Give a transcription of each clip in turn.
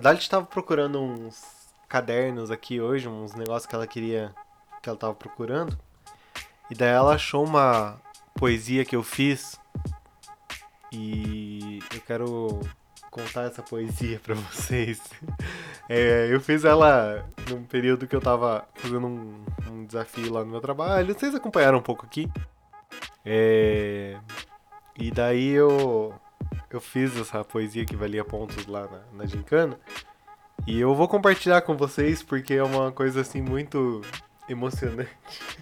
A Dalit tava procurando uns cadernos aqui hoje, uns negócios que ela queria. que ela tava procurando. E daí ela achou uma poesia que eu fiz. E eu quero contar essa poesia pra vocês. É, eu fiz ela num período que eu tava fazendo um, um desafio lá no meu trabalho. Vocês acompanharam um pouco aqui. É, e daí eu, eu fiz essa poesia que valia pontos lá na, na Gincana. E eu vou compartilhar com vocês porque é uma coisa assim muito emocionante.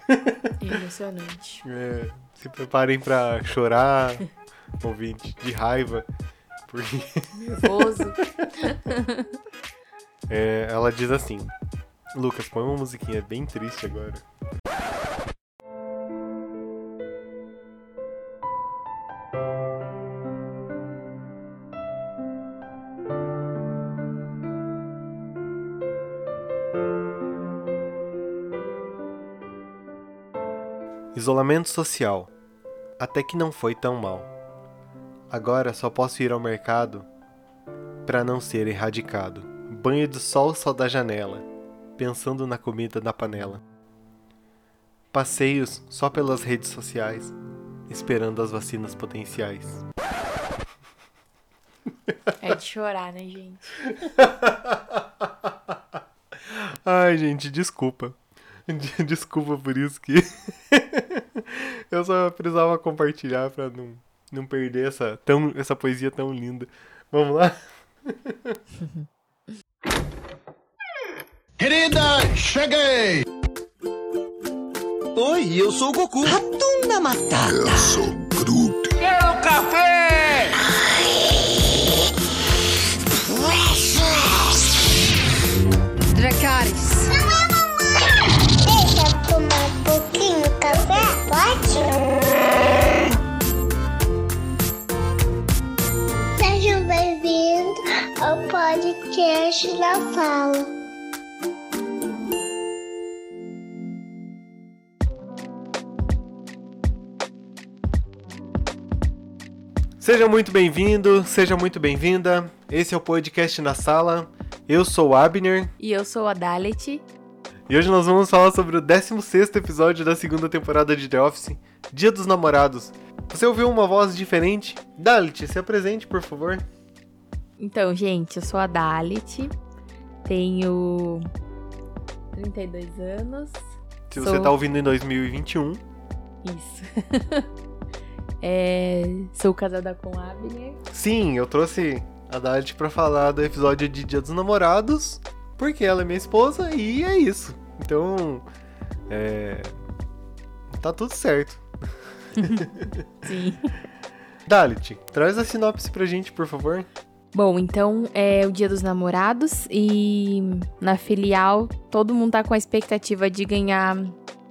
Emocionante. É, se preparem pra chorar, ouvinte, de raiva. Porque Nervoso. é, ela diz assim: Lucas, põe uma musiquinha bem triste agora. Isolamento social. Até que não foi tão mal. Agora só posso ir ao mercado para não ser erradicado. Banho de sol só da janela, pensando na comida da panela. Passeios só pelas redes sociais, esperando as vacinas potenciais. É de chorar, né, gente? Ai, gente, desculpa. De- Desculpa por isso que eu só precisava compartilhar pra não, não perder essa, tão, essa poesia tão linda. Vamos lá? Querida, cheguei! Oi, eu sou o Goku. Ratunda Matata. Eu sou Groot. Quero café! Da Fala. Seja muito bem-vindo, seja muito bem-vinda. Esse é o podcast na sala. Eu sou o Abner E eu sou a Dalet. e hoje nós vamos falar sobre o 16º episódio da segunda temporada de The Office, Dia dos Namorados. Você ouviu uma voz diferente? Dalit, se apresente, por favor. Então, gente, eu sou a Dalet. Tenho 32 anos. Se Sou- você tá ouvindo em 2021. Isso. É, sou casada com Abner. Sim, eu trouxe a Dalit pra falar do episódio de Dia dos Namorados, porque ela é minha esposa e é isso. Então, é. Tá tudo certo. Sim. Dalit, traz a sinopse pra gente, por favor. Bom, então é o dia dos namorados e na filial todo mundo tá com a expectativa de ganhar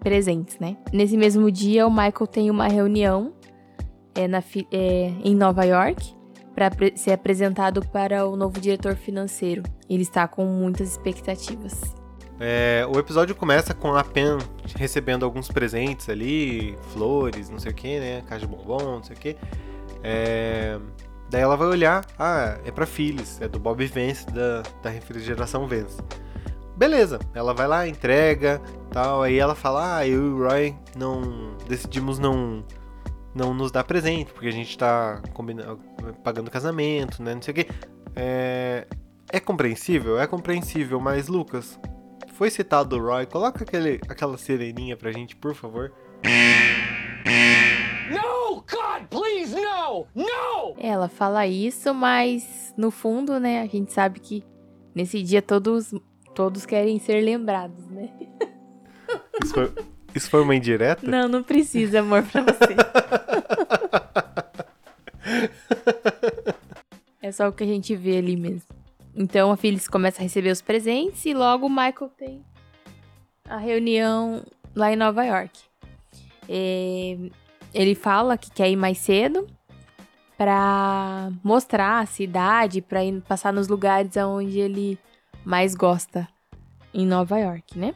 presentes, né? Nesse mesmo dia, o Michael tem uma reunião é, na é, em Nova York para ser apresentado para o novo diretor financeiro. Ele está com muitas expectativas. É, o episódio começa com a Pen recebendo alguns presentes ali, flores, não sei o que, né? Caixa de bombom, não sei o que. Daí ela vai olhar, ah, é pra Phyllis, é do Bob Vance, da, da refrigeração Vance. Beleza, ela vai lá, entrega, tal, aí ela fala, ah, eu e o Roy não decidimos não não nos dar presente, porque a gente tá pagando casamento, né, não sei o que. É, é compreensível? É compreensível, mas Lucas, foi citado o Roy, coloca aquele, aquela sireninha pra gente, por favor. No, God, please, no! No! Ela fala isso, mas no fundo, né, a gente sabe que nesse dia todos todos querem ser lembrados, né? Isso foi, isso foi uma indireta? Não, não precisa, amor, pra você. é só o que a gente vê ali mesmo. Então a Phyllis começa a receber os presentes e logo o Michael tem a reunião lá em Nova York. É, ele fala que quer ir mais cedo pra mostrar a cidade, pra ir passar nos lugares onde ele mais gosta em Nova York, né?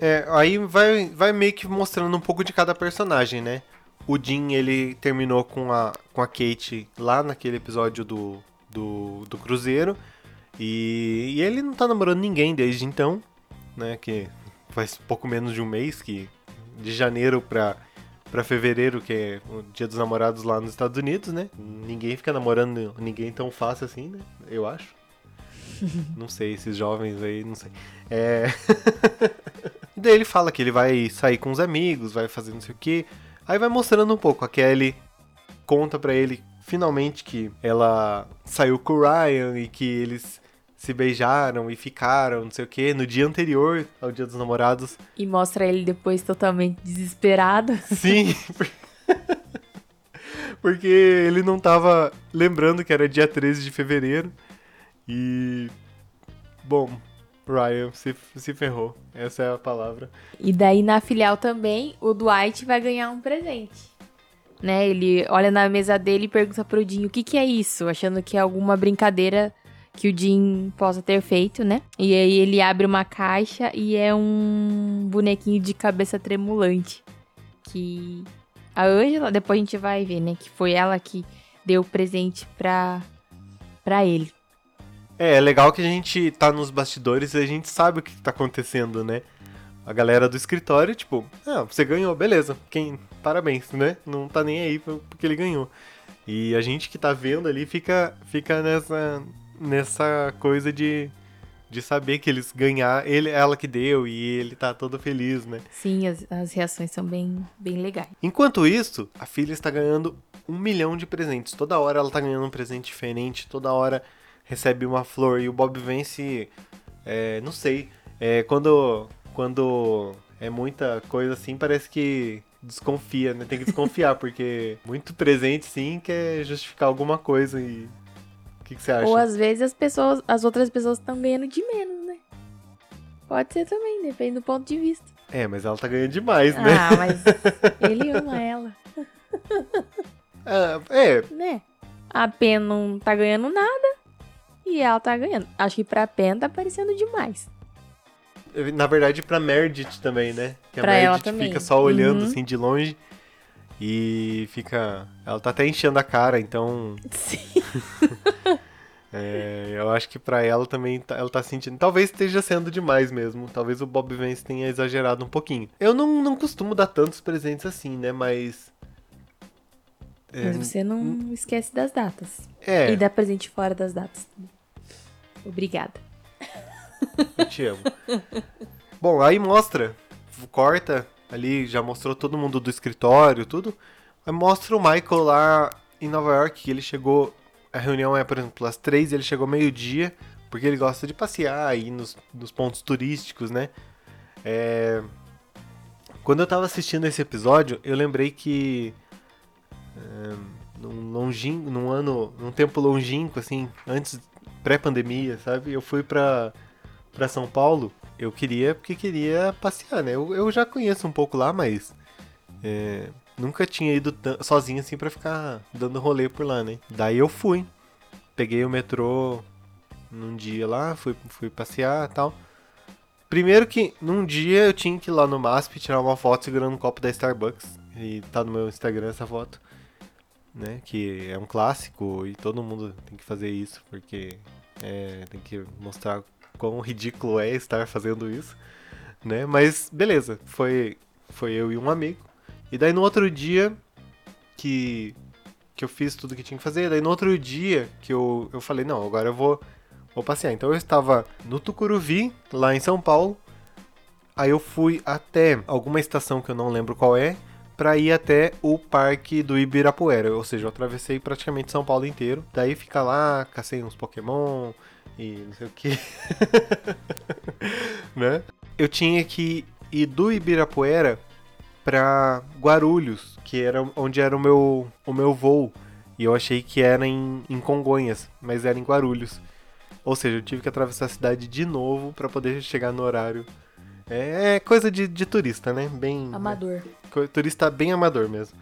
É, aí vai, vai meio que mostrando um pouco de cada personagem, né? O Jim, ele terminou com a, com a Kate lá naquele episódio do, do, do Cruzeiro. E, e ele não tá namorando ninguém desde então, né? Que faz pouco menos de um mês que de janeiro pra, pra fevereiro, que é o dia dos namorados lá nos Estados Unidos, né? Ninguém fica namorando ninguém tão fácil assim, né? Eu acho. não sei, esses jovens aí, não sei. É. e daí ele fala que ele vai sair com os amigos, vai fazer não sei o que. Aí vai mostrando um pouco. A Kelly conta pra ele finalmente que ela saiu com o Ryan e que eles se beijaram e ficaram, não sei o que, no dia anterior ao Dia dos Namorados. E mostra ele depois totalmente desesperado. Sim. Porque ele não tava lembrando que era dia 13 de fevereiro. E. Bom, Ryan se, se ferrou. Essa é a palavra. E daí na filial também, o Dwight vai ganhar um presente. Né? Ele olha na mesa dele e pergunta pro Jim o que, que é isso, achando que é alguma brincadeira que o Jim possa ter feito, né? E aí ele abre uma caixa e é um bonequinho de cabeça tremulante. Que a Angela, depois a gente vai ver, né? Que foi ela que deu o presente pra, pra ele. É, é legal que a gente tá nos bastidores e a gente sabe o que tá acontecendo, né? A galera do escritório, tipo, ah, você ganhou, beleza. Quem. Parabéns, né? Não tá nem aí porque ele ganhou. E a gente que tá vendo ali fica, fica nessa, nessa coisa de, de saber que eles ganhar, ele, ela que deu e ele tá todo feliz, né? Sim, as, as reações são bem, bem legais. Enquanto isso, a filha está ganhando um milhão de presentes. Toda hora ela tá ganhando um presente diferente, toda hora recebe uma flor. E o Bob vence, é, não sei, é, quando, quando é muita coisa assim, parece que desconfia, né? Tem que desconfiar, porque muito presente sim quer justificar alguma coisa e. O que, que você acha? Ou às vezes as pessoas, as outras pessoas estão ganhando de menos, né? Pode ser também, depende do ponto de vista. É, mas ela tá ganhando demais, né? Ah, mas ele ama ela, Ah, é, né? A Pen não tá ganhando nada e ela tá ganhando. Acho que pra Pen tá parecendo demais. na verdade pra Meredith também, né? Que a Pra ela Meredith também. fica só olhando Uhum. assim de longe e fica. Ela tá até enchendo a cara, então Sim. É, eu acho que pra ela também tá- ela tá sentindo. Talvez esteja sendo demais mesmo. Talvez o Bob Vance tenha exagerado um pouquinho. Eu não, não costumo dar tantos presentes assim, né? Mas. É, Mas você não esquece das datas. é E dá presente fora das datas. Obrigada. eu te amo. Bom, aí mostra. Corta ali, já mostrou todo mundo do escritório, tudo. Aí mostra o Michael lá em Nova York, que ele chegou. A reunião é, por exemplo, às três, ele chegou meio-dia, porque ele gosta de passear e ir nos, nos pontos turísticos, né? É, Quando eu tava assistindo esse episódio, eu lembrei que. é, num, longin... num ano. num tempo longínquo, assim, antes, pré-pandemia, sabe? Eu fui pra, pra São Paulo. Eu queria, porque queria passear, né? Eu, eu já conheço um pouco lá, mas. é, nunca tinha ido sozinho assim pra ficar dando rolê por lá, né? Daí eu fui. Peguei o metrô num dia lá, fui, fui passear e tal. Primeiro que num dia eu tinha que ir lá no MASP tirar uma foto segurando um copo da Starbucks. E tá no meu Instagram essa foto. Né? Que é um clássico e todo mundo tem que fazer isso, porque é, tem que mostrar quão ridículo é estar fazendo isso. Né? Mas beleza, foi, foi eu e um amigo. E daí no outro dia que, que eu fiz tudo que tinha que fazer, daí no outro dia que eu, eu falei, não, agora eu vou, vou passear. Então eu estava no Tucuruvi, lá em São Paulo. Aí eu fui até alguma estação que eu não lembro qual é, pra ir até o parque do Ibirapuera. Ou seja, eu atravessei praticamente São Paulo inteiro. Daí fica lá, cacei uns Pokémon e não sei o que. né? Eu tinha que ir do Ibirapuera pra Guarulhos, que era onde era o meu, o meu voo. E eu achei que era em, em Congonhas, mas era em Guarulhos. Ou seja, eu tive que atravessar a cidade de novo pra poder chegar no horário. É, é coisa de, de turista, né? Bem. Amador. co- Turista bem amador mesmo.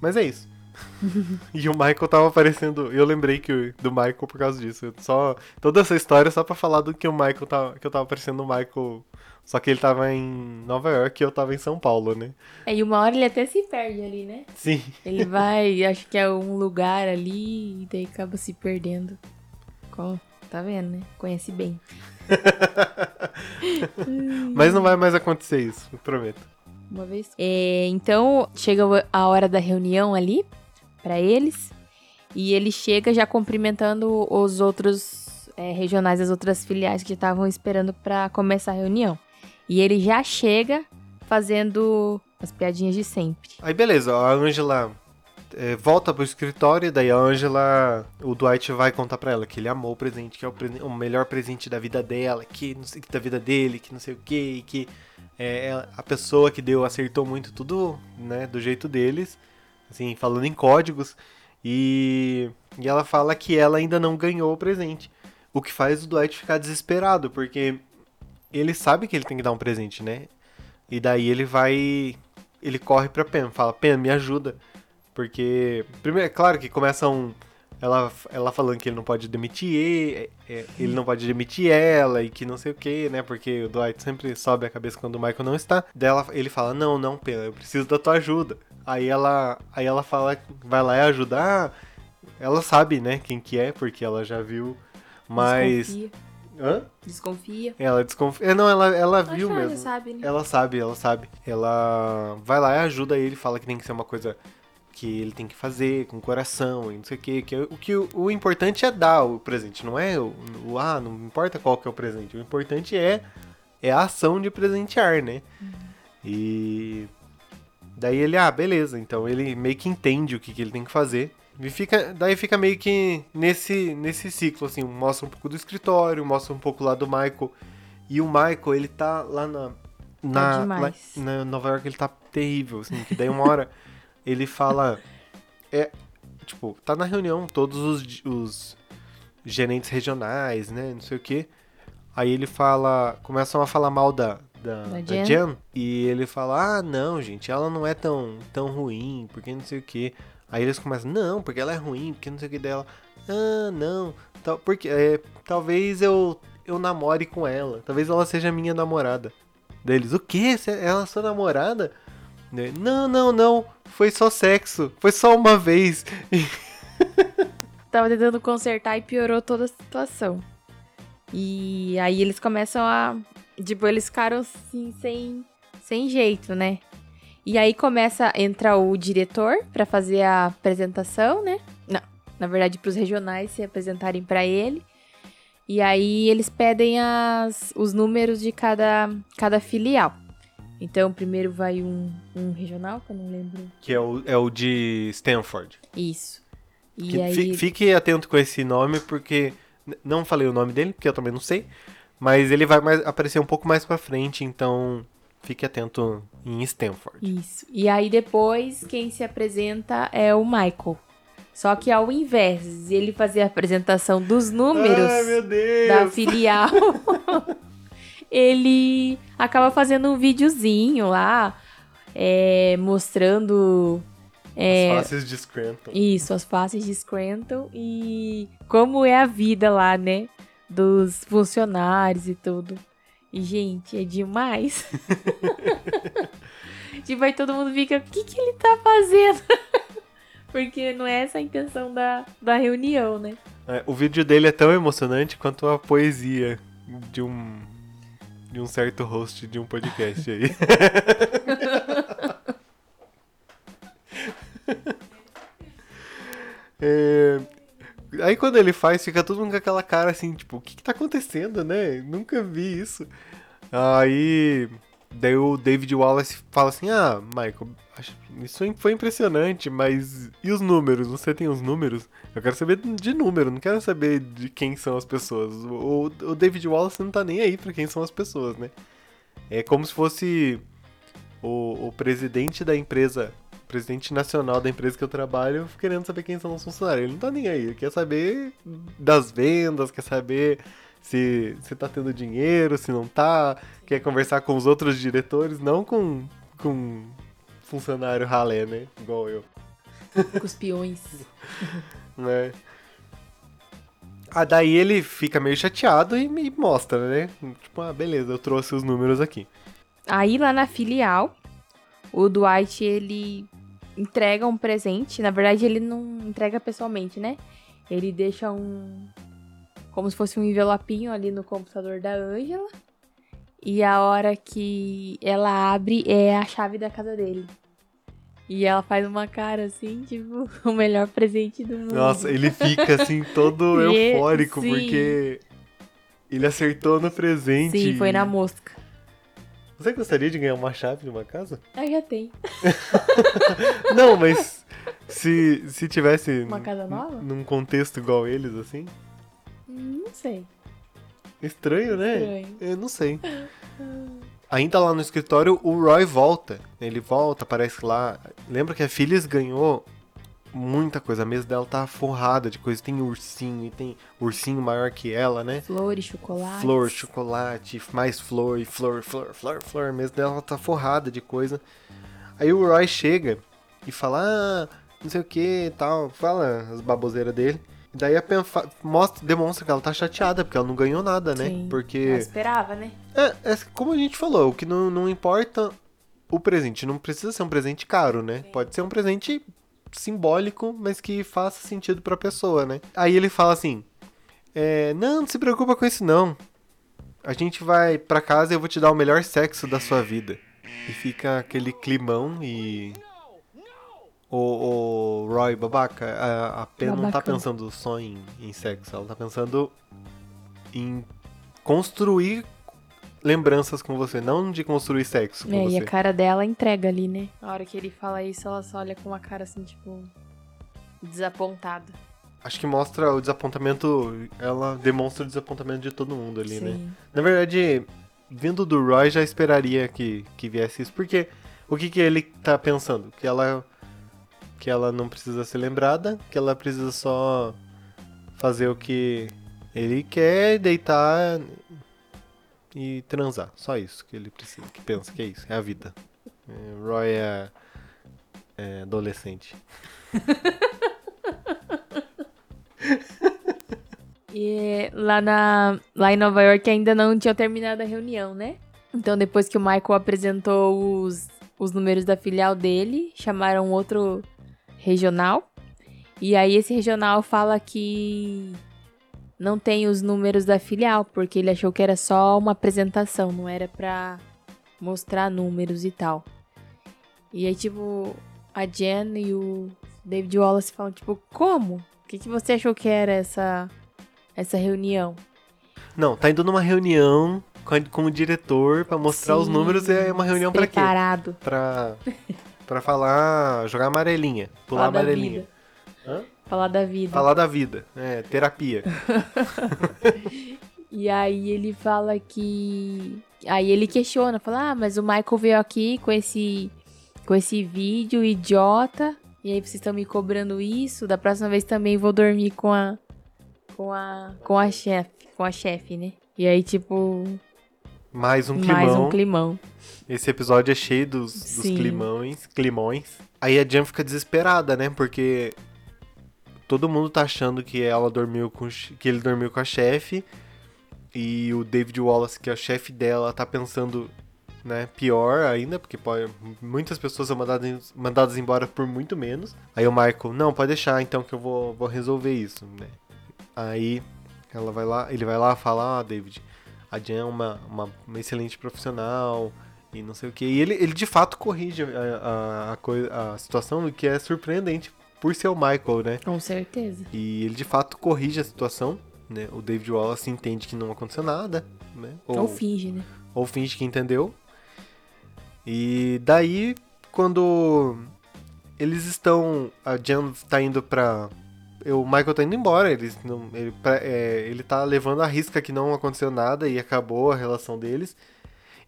Mas é isso. e o Michael tava aparecendo. Eu lembrei que o- do Michael por causa disso. Só, toda essa história é só pra falar do que o Michael tava. Que eu tava aparecendo no Michael. Só que ele tava em Nova York e eu tava em São Paulo, né? É, e uma hora ele até se perde ali, né? Sim. Ele vai, acho que é um lugar ali, e daí acaba se perdendo. Co- Tá vendo, né? Conhece bem. Mas não vai mais acontecer isso, eu prometo. Uma vez. É, então, chega a hora da reunião ali pra eles. E ele chega já cumprimentando os outros é, regionais, as outras filiais que estavam esperando pra começar a reunião. E ele já chega fazendo as piadinhas de sempre. Aí beleza, a Angela é, volta pro escritório, daí a Angela, o Dwight vai contar pra ela que ele amou o presente, que é o, o melhor presente da vida dela, que não sei que da vida dele, que não sei o que, que é, a pessoa que deu acertou muito tudo, né, do jeito deles, assim, falando em códigos, e, e ela fala que ela ainda não ganhou o presente, o que faz o Dwight ficar desesperado, porque ele sabe que ele tem que dar um presente, né, e daí ele vai ele corre pra Pen, fala, Pen, me ajuda. Porque, primeiro, é claro que começa um. Ela, ela falando que ele não pode demitir ele, ele não pode demitir ela e que não sei o que, né? Porque o Dwight sempre sobe a cabeça quando o Michael não está. Daí ela, ele fala, não, não, Pen, eu preciso da tua ajuda. Aí ela, aí ela fala, vai lá e ajudar. Ela sabe, né, quem que é, porque ela já viu. Mas. Desconfia. Hã? Desconfia. Ela desconfia. É, não, ela, ela Acho viu ela mesmo. já sabe, né? Ela sabe, ela sabe. Ela vai lá e ajuda ele, fala que tem que ser uma coisa que ele tem que fazer com coração e não sei o que. que o que o, o importante é dar o presente, não é o, o ah, não importa qual que é o presente. O importante é é a ação de presentear, né? E daí ele, ah, beleza. Então ele meio que entende o que, que ele tem que fazer. E fica, daí fica meio que nesse, nesse ciclo, assim, mostra um pouco do escritório, mostra um pouco lá do Michael. E o Michael, ele tá lá na. Na, demais. lá na Nova York, ele tá terrível, assim, que daí uma hora ele fala. É. Tipo, tá na reunião, todos os, os gerentes regionais, né? Não sei o quê. Aí ele fala. Começam a falar mal da, da, Da da Jen. Jen. E ele fala: Ah, não, gente, ela não é tão, tão ruim, porque não sei o quê. Aí eles começam: Não, porque ela é ruim, porque não sei o que dela. Ah, não. Tal, porque, é, talvez eu, eu namore com ela. Talvez ela seja minha namorada. Deles: O quê? Cê- Ela é sua namorada? Não, não, não. Foi só sexo. Foi só uma vez. Tava tentando consertar e piorou toda a situação. E aí eles começam a. Tipo, eles ficaram assim, sem, sem jeito, né? E aí começa, entra o diretor pra fazer a apresentação, né? Não, na verdade, pros regionais se apresentarem pra ele. E aí eles pedem as, os números de cada, cada filial. Então, primeiro vai um, um regional, que eu não lembro. Que é o, é o de Stanford. Isso. E Que aí. fi- Fique atento com esse nome, porque. Não falei o nome dele, porque eu também não sei. Mas ele vai mais, aparecer um pouco mais pra frente, então fique atento em Stanford. Isso. E aí depois quem se apresenta é o Michael. Só que ao invés de ele fazer a apresentação dos números Ai, meu Deus! da filial, ele acaba fazendo um videozinho lá, é, mostrando é, As faces de Scranton. isso, as faces de Scranton e como é a vida lá, né? Dos funcionários e tudo. E, gente, é demais. tipo, aí todo mundo fica, o que, que ele tá fazendo? Porque não é essa a intenção da, da reunião, né? É, o vídeo dele é tão emocionante quanto a poesia de um. De um certo host de um podcast aí. É, Aí quando ele faz, fica todo mundo com aquela cara assim, tipo, o que, que tá acontecendo, né? Nunca vi isso. Aí. Daí o David Wallace fala assim: Ah, Michael, isso foi impressionante, mas. E os números? Você tem os números? Eu quero saber de número, não quero saber de quem são as pessoas. O, o David Wallace não tá nem aí pra quem são as pessoas, né? É como se fosse o, o presidente da empresa, presidente nacional da empresa que eu trabalho, querendo saber quem são os funcionários. Ele não tá nem aí, ele quer saber das vendas, quer saber se, se tá tendo dinheiro, se não tá, quer conversar com os outros diretores, não com, com funcionário ralé, né? Igual eu. Com os peões. né? Ah, daí ele fica meio chateado e me mostra, né? Tipo, ah, beleza, eu trouxe os números aqui. Aí lá na filial, o Dwight ele entrega um presente. Na verdade, ele não entrega pessoalmente, né? Ele deixa um como se fosse um envelopinho ali no computador da Angela. E a hora que ela abre é a chave da casa dele. E ela faz uma cara assim, tipo, o melhor presente do mundo. Nossa, ele fica assim todo é- eufórico sim. porque ele acertou no presente. Sim, foi na mosca. Você gostaria de ganhar uma chave de uma casa? Ah, já tem. Não, mas se, se tivesse Uma casa nova? num contexto igual eles, assim. Não sei. Estranho, né? Estranho. Eu não sei. Ainda lá no escritório, o Roy volta. Ele volta, aparece lá. Lembra que a Phyllis ganhou muita coisa. A mesa dela tá forrada de coisa. Tem ursinho, e tem ursinho maior que ela, né? Flores, chocolate. Flor, chocolate, mais flor, e flor, flor, flor, flor. A mesa dela tá forrada de coisa. Aí o Roy chega e fala, ah, não sei o que tal. Fala as baboseiras dele. E daí a Pen mostra, demonstra que ela tá chateada, porque ela não ganhou nada, né? Sim. Porque. Ela esperava, né? É, é como a gente falou, o que não, não importa o presente. Não precisa ser um presente caro, né? Pode ser um presente simbólico, mas que faça sentido pra pessoa, né? Aí ele fala assim: é, Não, não se preocupa com isso, não. A gente vai pra casa e eu vou te dar o melhor sexo da sua vida. E fica aquele climão e. O, o Roy, babaca, a, a Pen não tá pensando só em, em sexo, ela tá pensando em construir lembranças com você, não de construir sexo com É, e você. a cara dela entrega ali, né? Na hora que ele fala isso, ela só olha com uma cara assim, tipo. desapontada. Acho que mostra o desapontamento, ela demonstra o desapontamento de todo mundo ali, né? Sim. Na verdade, vindo do Roy, já esperaria que, que viesse isso, porque o que, que ele tá pensando? Que ela, que ela não precisa ser lembrada, que ela precisa só fazer o que ele quer, deitar e transar. Só isso que ele precisa, que pensa que é isso, é a vida. É, Roy é, é adolescente. E lá, na, lá em Nova York ainda não tinha terminado a reunião, né? Então depois que o Michael apresentou os, os números da filial dele, chamaram outro regional. E aí esse regional fala que não tem os números da filial, porque ele achou que era só uma apresentação, não era pra mostrar números e tal. E aí, tipo, a Jen e o David Wallace falam, tipo, como? O que, que você achou que era essa, essa reunião? Não, tá indo numa reunião com, a- com o diretor pra mostrar os Sim, números. É uma reunião pra quê? Preparado. Pra, pra falar, jogar amarelinha, pular Falar amarelinha. Falar da vida. Falar da vida, é, terapia. E aí ele fala que. Aí ele questiona, fala, ah, mas o Michael veio aqui com esse. com esse vídeo idiota. E aí vocês estão me cobrando isso. Da próxima vez também vou dormir com a. com a. com a chefe. Com a chefe, né? E aí, tipo, Mais um climão. mais um climão. Esse episódio é cheio dos, dos climões, climões. Aí a Jen fica desesperada, né? Porque todo mundo tá achando que ela dormiu com que ele dormiu com a chefe e o David Wallace, que é o chefe dela, tá pensando, né, pior ainda, porque pode, muitas pessoas são mandadas, mandadas embora por muito menos. Aí o Michael, não, pode deixar então que eu vou, vou resolver isso, né? Aí ela vai lá, ele vai lá falar, ah, David, a Jen é uma, uma, uma excelente profissional e não sei o que. E ele, ele de fato corrige a, a, a, coi- a situação, o que é surpreendente por ser o Michael, né? Com certeza. E ele de fato corrige a situação, né? O David Wallace entende que não aconteceu nada, né? Ou, finge, né? ou finge que entendeu. E daí, quando eles estão. A Jen tá indo pra. O Michael tá indo embora, eles não, ele, é, ele tá levando a risca que não aconteceu nada e acabou a relação deles.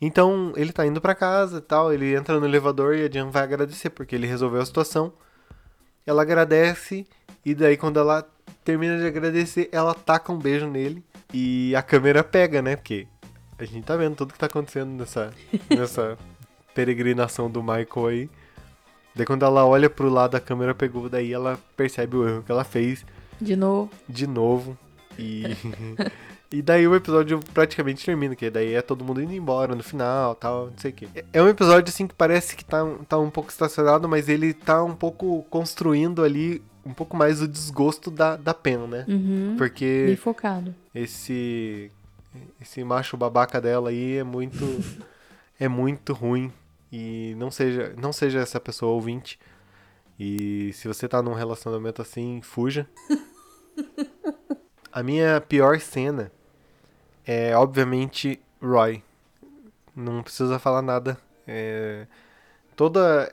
Então ele tá indo pra casa e tal, ele entra no elevador e a Jen vai agradecer porque ele resolveu a situação. Ela agradece e daí quando ela termina de agradecer, ela taca um beijo nele e a câmera pega, né? Porque a gente tá vendo tudo que tá acontecendo nessa, nessa peregrinação do Michael aí. Daí quando ela olha pro lado, a câmera pegou, daí ela percebe o erro que ela fez De novo. de novo. E, e daí o episódio praticamente termina, que daí é todo mundo indo embora no final, tal, não sei o quê. É- É um episódio assim que parece que tá, tá um pouco estacionado, mas ele tá um pouco construindo ali um pouco mais o desgosto da, da Pen, né? Uhum. Bem Porque focado. esse esse macho babaca dela aí é muito é muito ruim e não seja não seja essa pessoa ouvinte. E se você tá num relacionamento assim, fuja. A minha pior cena é obviamente Roy. Não precisa falar nada. É, toda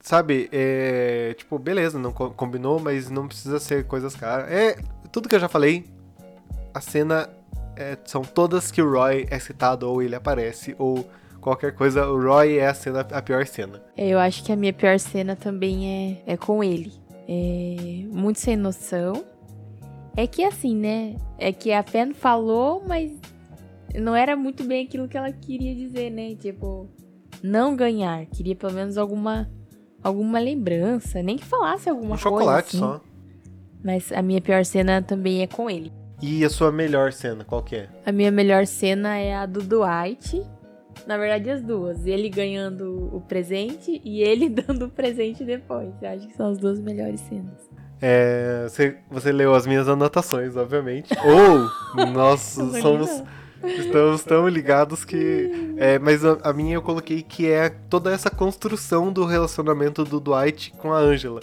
sabe, é, tipo, beleza, não co- combinou, mas não precisa ser coisas caras. É, tudo que eu já falei, a cena é, são todas que o Roy é citado, ou ele aparece, ou qualquer coisa, o Roy é a cena, a pior cena. É, Eu acho que a minha pior cena também é, é com ele. É muito sem noção. É que assim, né? É que a Pen falou, mas não era muito bem aquilo que ela queria dizer, né? Tipo, não ganhar. Queria pelo menos alguma alguma lembrança, nem que falasse alguma um coisa. chocolate assim. só. Mas a minha pior cena também é com ele. E a sua melhor cena, qual que é? A minha melhor cena é a do Dwight. Na verdade, as duas. Ele ganhando o presente e ele dando o presente depois. Eu acho que são as duas melhores cenas. É, você, você leu as minhas anotações, obviamente. Ou nós somos. Estamos tão ligados que. É, mas a, a minha eu coloquei que é toda essa construção do relacionamento do Dwight com a Angela.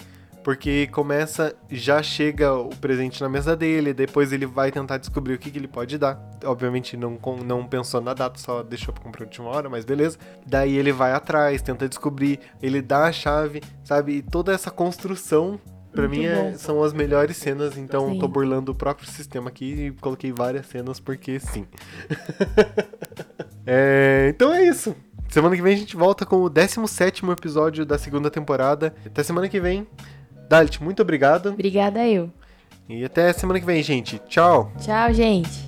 Porque começa, já chega o presente na mesa dele, depois ele vai tentar descobrir o que, que ele pode dar. Obviamente não, não pensou na data, só deixou pra comprar de última hora, mas beleza. Daí ele vai atrás, tenta descobrir, ele dá a chave, sabe? E toda essa construção, pra Muito mim, é- são as melhores cenas. Então Sim. tô burlando o próprio sistema aqui e coloquei várias cenas porque sim. É, então é isso. Semana que vem a gente volta com o 17 episódio da segunda temporada. Até semana que vem. Dalit, muito obrigado. Obrigada eu. E até semana que vem, gente. Tchau. Tchau, gente.